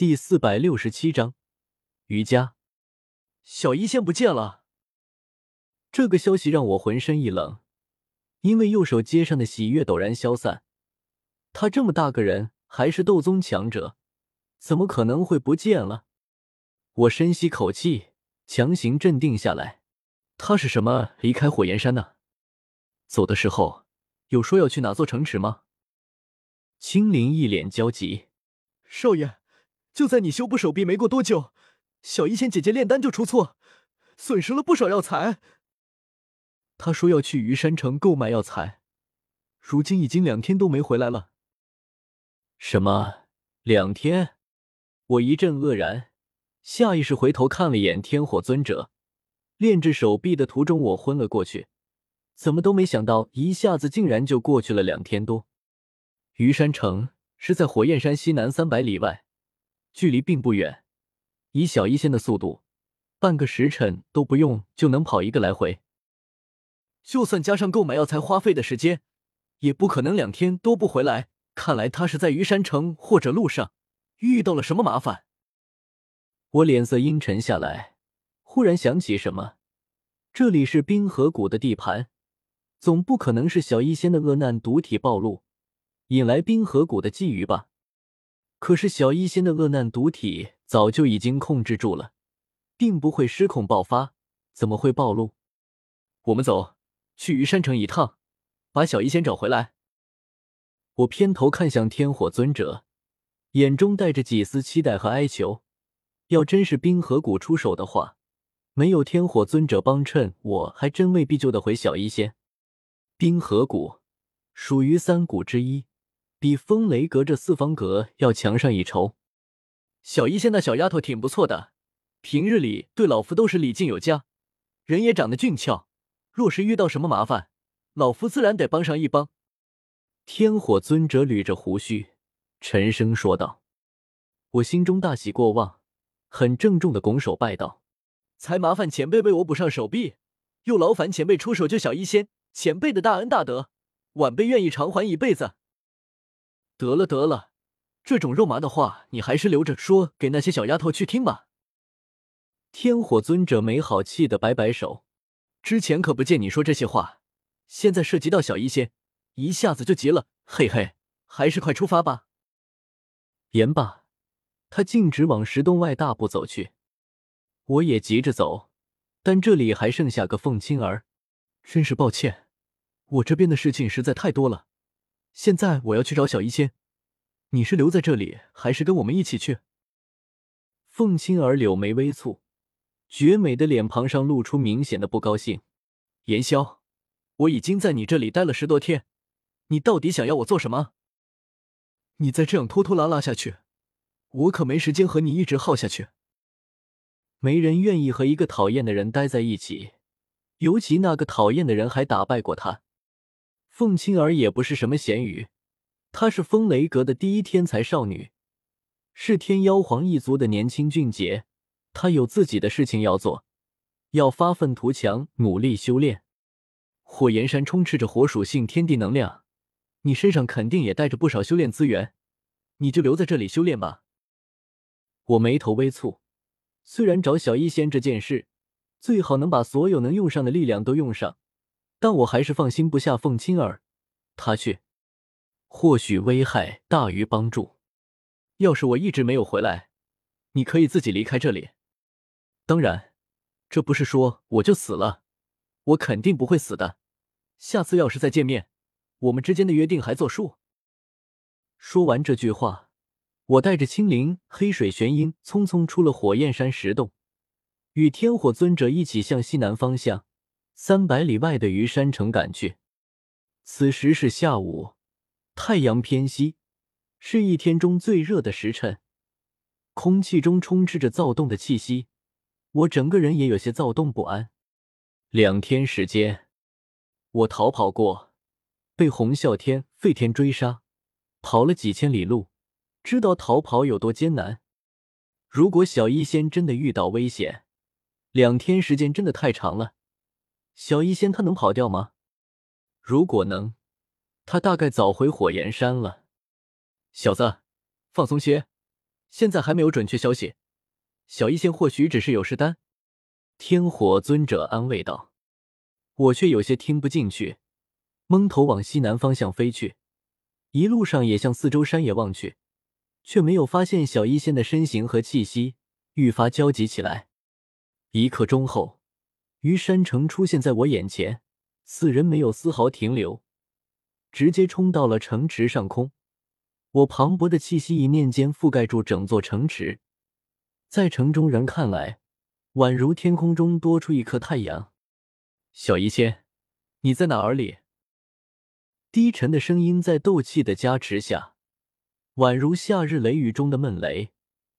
第四百六十七章瑜伽。小医仙不见了。这个消息让我浑身一冷，因为右手接上的喜悦陡然消散。他这么大个人，还是斗宗强者，怎么可能会不见了？我深吸口气，强行镇定下来。他是什么离开火焰山呢？走的时候有说要去哪座城池吗？青灵一脸焦急，少爷。就在你修补手臂没过多久，小医仙姐姐炼丹就出错，损失了不少药材。他说要去虞山城购买药材，如今已经两天都没回来了。什么？两天？我一阵愕然，下意识回头看了一眼天火尊者，炼制手臂的途中我昏了过去，怎么都没想到一下子竟然就过去了两天多。虞山城是在火焰山西南三百里外。距离并不远，以小医仙的速度，半个时辰都不用就能跑一个来回。就算加上购买药材花费的时间，也不可能两天都不回来。看来他是在虞山城或者路上遇到了什么麻烦。我脸色阴沉下来，忽然想起什么，这里是冰河谷的地盘，总不可能是小医仙的恶难毒体暴露，引来冰河谷的觊觎吧？可是小医仙的恶难毒体早就已经控制住了，并不会失控爆发，怎么会暴露？我们走，去虞山城一趟，把小医仙找回来。我偏头看向天火尊者，眼中带着几丝期待和哀求。要真是冰河谷出手的话，没有天火尊者帮衬，我还真未必救得回小医仙。冰河谷属于三谷之一。比风雷阁这四方阁要强上一筹。小医仙那小丫头挺不错的，平日里对老夫都是礼敬有加，人也长得俊俏。若是遇到什么麻烦，老夫自然得帮上一帮。天火尊者捋着胡须，沉声说道：“我心中大喜过望，很郑重的拱手拜道：‘才麻烦前辈为我补上手臂，又劳烦前辈出手救小医仙，前辈的大恩大德，晚辈愿意偿还一辈子。’”得了得了，这种肉麻的话，你还是留着说给那些小丫头去听吧。天火尊者没好气的摆摆手，之前可不见你说这些话，现在涉及到小医仙，一下子就急了。嘿嘿，还是快出发吧。言罢，他径直往石洞外大步走去。我也急着走，但这里还剩下个凤青儿，真是抱歉，我这边的事情实在太多了。现在我要去找小医仙，你是留在这里，还是跟我们一起去？凤青儿柳眉微蹙，绝美的脸庞上露出明显的不高兴。言萧，我已经在你这里待了十多天，你到底想要我做什么？你再这样拖拖拉拉下去，我可没时间和你一直耗下去。没人愿意和一个讨厌的人待在一起，尤其那个讨厌的人还打败过他。凤青儿也不是什么咸鱼，她是风雷阁的第一天才少女，是天妖皇一族的年轻俊杰。她有自己的事情要做，要发愤图强，努力修炼。火焰山充斥着火属性天地能量，你身上肯定也带着不少修炼资源，你就留在这里修炼吧。我眉头微蹙，虽然找小医仙这件事，最好能把所有能用上的力量都用上。但我还是放心不下凤青儿，她去，或许危害大于帮助。要是我一直没有回来，你可以自己离开这里。当然，这不是说我就死了，我肯定不会死的。下次要是再见面，我们之间的约定还作数。说完这句话，我带着青灵、黑水玄鹰匆匆出了火焰山石洞，与天火尊者一起向西南方向。三百里外的虞山城赶去。此时是下午，太阳偏西，是一天中最热的时辰，空气中充斥着躁动的气息，我整个人也有些躁动不安。两天时间，我逃跑过，被洪啸天、废天追杀，跑了几千里路，知道逃跑有多艰难。如果小医仙真的遇到危险，两天时间真的太长了。小医仙他能跑掉吗？如果能，他大概早回火焰山了。小子，放松些，现在还没有准确消息。小医仙或许只是有事丹。天火尊者安慰道。我却有些听不进去，蒙头往西南方向飞去，一路上也向四周山野望去，却没有发现小医仙的身形和气息，愈发焦急起来。一刻钟后，于山城出现在我眼前，四人没有丝毫停留，直接冲到了城池上空。我磅礴的气息一念间覆盖住整座城池，在城中人看来，宛如天空中多出一颗太阳。小医仙，你在哪儿里？低沉的声音在斗气的加持下，宛如夏日雷雨中的闷雷，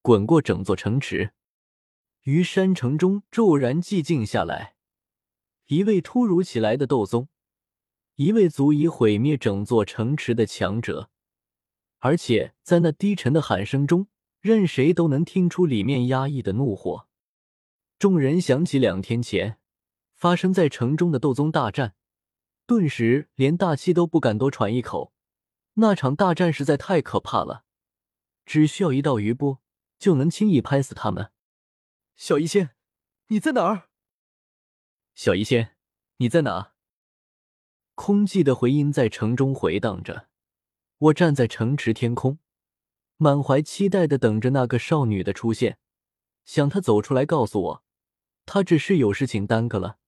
滚过整座城池。于山城中骤然寂静下来。一位突如其来的斗宗，一位足以毁灭整座城池的强者。而且在那低沉的喊声中，任谁都能听出里面压抑的怒火。众人想起两天前发生在城中的斗宗大战，顿时连大气都不敢多喘一口。那场大战实在太可怕了，只需要一道余波就能轻易拍死他们。小医仙，你在哪儿？小医仙，你在哪？空寂的回音在城中回荡着。我站在城池天空，满怀期待的等着那个少女的出现，想她走出来告诉我，她只是有事情耽搁了。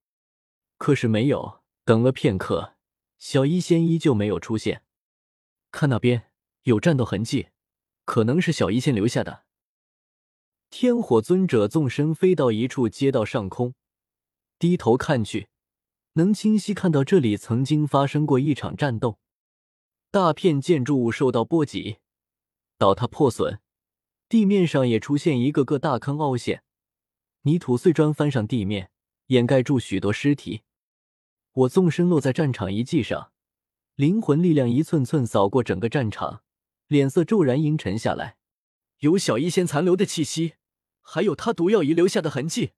可是没有，等了片刻，小医仙依旧没有出现。看那边有战斗痕迹，可能是小医仙留下的。天火尊者纵身飞到一处街道上空，低头看去，能清晰看到这里曾经发生过一场战斗。大片建筑物受到波及，倒塌破损，地面上也出现一个个大坑凹陷，泥土碎砖翻上地面，掩盖住许多尸体。我纵身落在战场遗迹上，灵魂力量一寸寸扫过整个战场，脸色骤然阴沉下来。有小医仙残留的气息，还有他毒药遗留下的痕迹。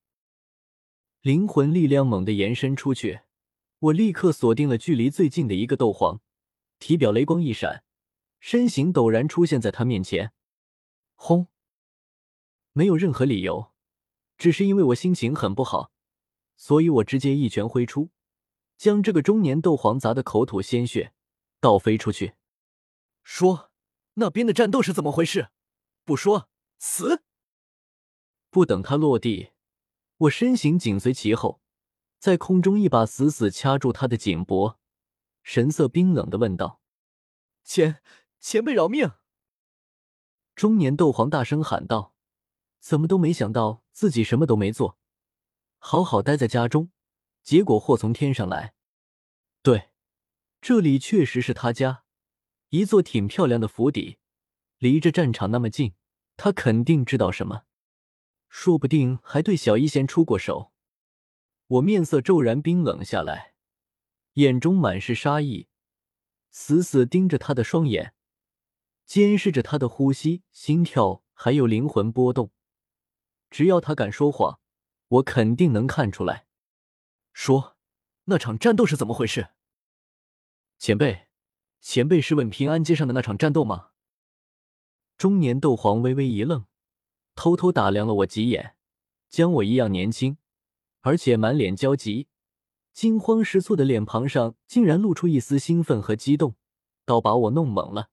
灵魂力量猛地延伸出去，我立刻锁定了距离最近的一个斗皇。体表雷光一闪，身形陡然出现在他面前。轰！没有任何理由，只是因为我心情很不好，所以我直接一拳挥出，将这个中年斗皇砸得口吐鲜血，倒飞出去。说：“那边的战斗是怎么回事？不说，死！”不等他落地，我身形紧随其后，在空中一把死死掐住他的颈脖。神色冰冷的问道：“前前辈饶命！”中年斗皇大声喊道：“怎么都没想到自己什么都没做，好好待在家中，结果祸从天上来。对，这里确实是他家，一座挺漂亮的府邸，离着战场那么近，他肯定知道什么，说不定还对小一仙出过手。”我面色骤然冰冷下来。眼中满是杀意，死死盯着他的双眼，监视着他的呼吸、心跳，还有灵魂波动。只要他敢说谎，我肯定能看出来。说，那场战斗是怎么回事？前辈，前辈是问平安街上的那场战斗吗？中年斗皇微微一愣，偷偷打量了我几眼，将我一样年轻，而且满脸焦急。惊慌失措的脸庞上竟然露出一丝兴奋和激动，倒把我弄懵了。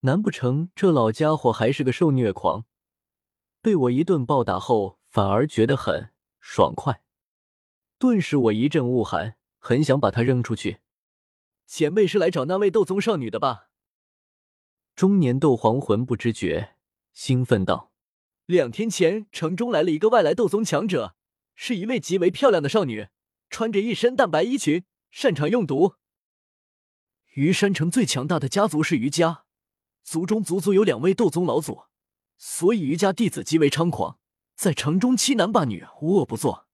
难不成这老家伙还是个受虐狂？被我一顿暴打后，反而觉得很爽快。顿时我一阵恶寒，很想把他扔出去。前辈是来找那位斗宗少女的吧？中年斗皇魂不知觉，兴奋道：“两天前城中来了一个外来斗宗强者，是一位极为漂亮的少女。”穿着一身淡白衣裙，擅长用毒。虞山城最强大的家族是虞家，族中足足有两位斗宗老祖，所以虞家弟子极为猖狂，在城中欺男霸女，无恶不作。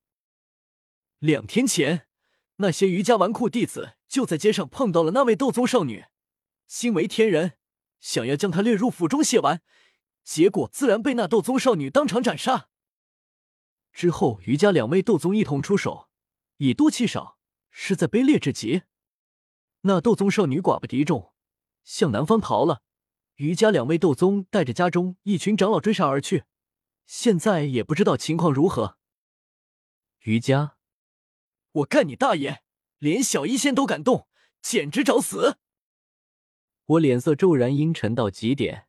两天前，那些虞家纨绔弟子就在街上碰到了那位斗宗少女，心为天人，想要将她掠入府中亵玩，结果自然被那斗宗少女当场斩杀。之后，余家两位斗宗一同出手。以多欺少，实在卑劣至极。那斗宗少女寡不敌众，向南方逃了。余家两位斗宗带着家中一群长老追杀而去，现在也不知道情况如何。余家，我干你大爷！连小医仙都敢动，简直找死！我脸色骤然阴沉到极点，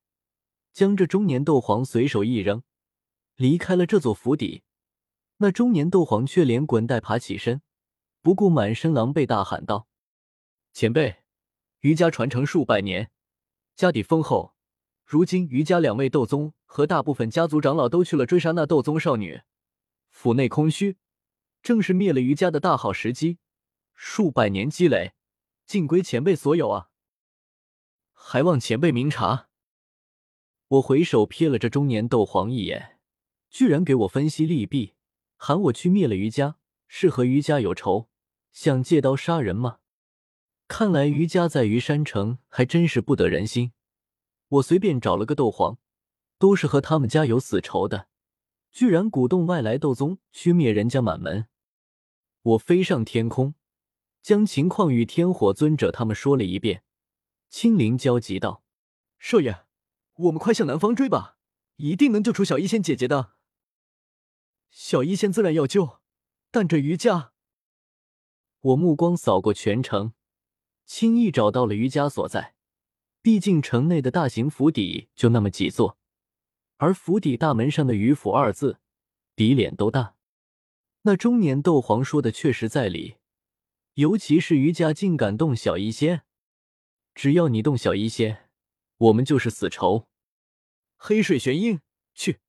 将这中年斗皇随手一扔，离开了这座府邸。那中年斗皇却连滚带爬起身，不顾满身狼狈，大喊道：“前辈，余家传承数百年。”家底丰厚，如今余家两位斗宗和大部分家族长老都去了追杀那斗宗少女，府内空虚，正是灭了余家的大好时机。数百年积累，尽归前辈所有啊！还望前辈明察。我回首瞥了这中年斗皇一眼，居然给我分析利弊，喊我去灭了余家，是和余家有仇，想借刀杀人吗？看来余家在余山城还真是不得人心。我随便找了个斗皇，都是和他们家有死仇的，居然鼓动外来斗宗去灭人家满门。我飞上天空，将情况与天火尊者他们说了一遍。青灵焦急道：“少爷，我们快向南方追吧，一定能救出小医仙姐姐的。小医仙自然要救，但这余家……”我目光扫过全城。轻易找到了余家所在，毕竟城内的大型府邸就那么几座，而府邸大门上的“余府”二字，比脸都大。那中年斗皇说的确实在理，尤其是余家竟敢动小医仙，只要你动小医仙，我们就是死仇。黑水玄鹰，去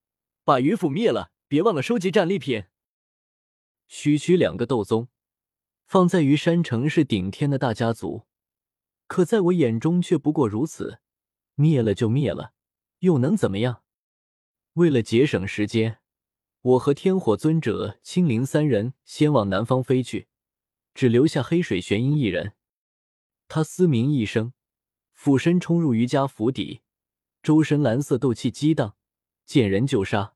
把余府灭了，别忘了收集战利品。区区两个斗宗，放在余山城是顶天的大家族。可在我眼中却不过如此，灭了就灭了，又能怎么样？为了节省时间，我和天火尊者、青灵三人先往南方飞去，只留下黑水玄鹰一人。他嘶鸣一声，俯身冲入余家府邸，周身蓝色斗气激荡，见人就杀。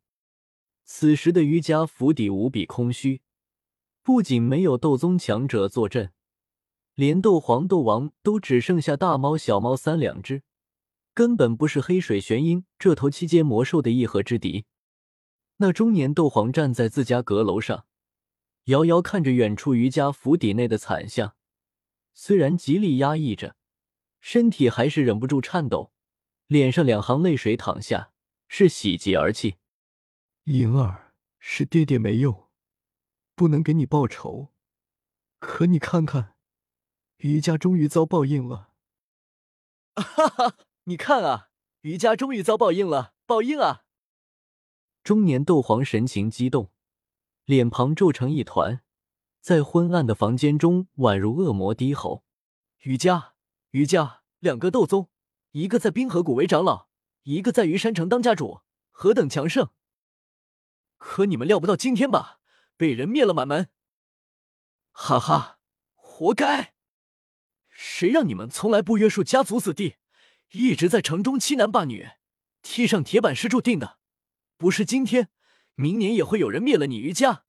此时的余家府邸无比空虚，不仅没有斗宗强者坐镇。连斗皇、斗王都只剩下大猫、小猫三两只，根本不是黑水玄鹰这头七阶魔兽的一合之敌。那中年斗皇站在自家阁楼上，遥遥看着远处余家府邸内的惨象，虽然极力压抑着，身体还是忍不住颤抖，脸上两行泪水淌下，是喜极而泣。莹儿，是爹爹没用，不能给你报仇，可你看看。余家终于遭报应了！哈哈，你看啊，余家终于遭报应了，报应啊！中年斗皇神情激动，脸庞皱成一团，在昏暗的房间中宛如恶魔低吼：“余家，余家两个斗宗，一个在冰河谷为长老，一个在余山城当家主，何等强盛！可你们料不到今天吧，被人灭了满门！哈哈，活该！”谁让你们从来不约束家族子弟，一直在城中欺男霸女，踢上铁板是注定的。不是今天，明年也会有人灭了你余家。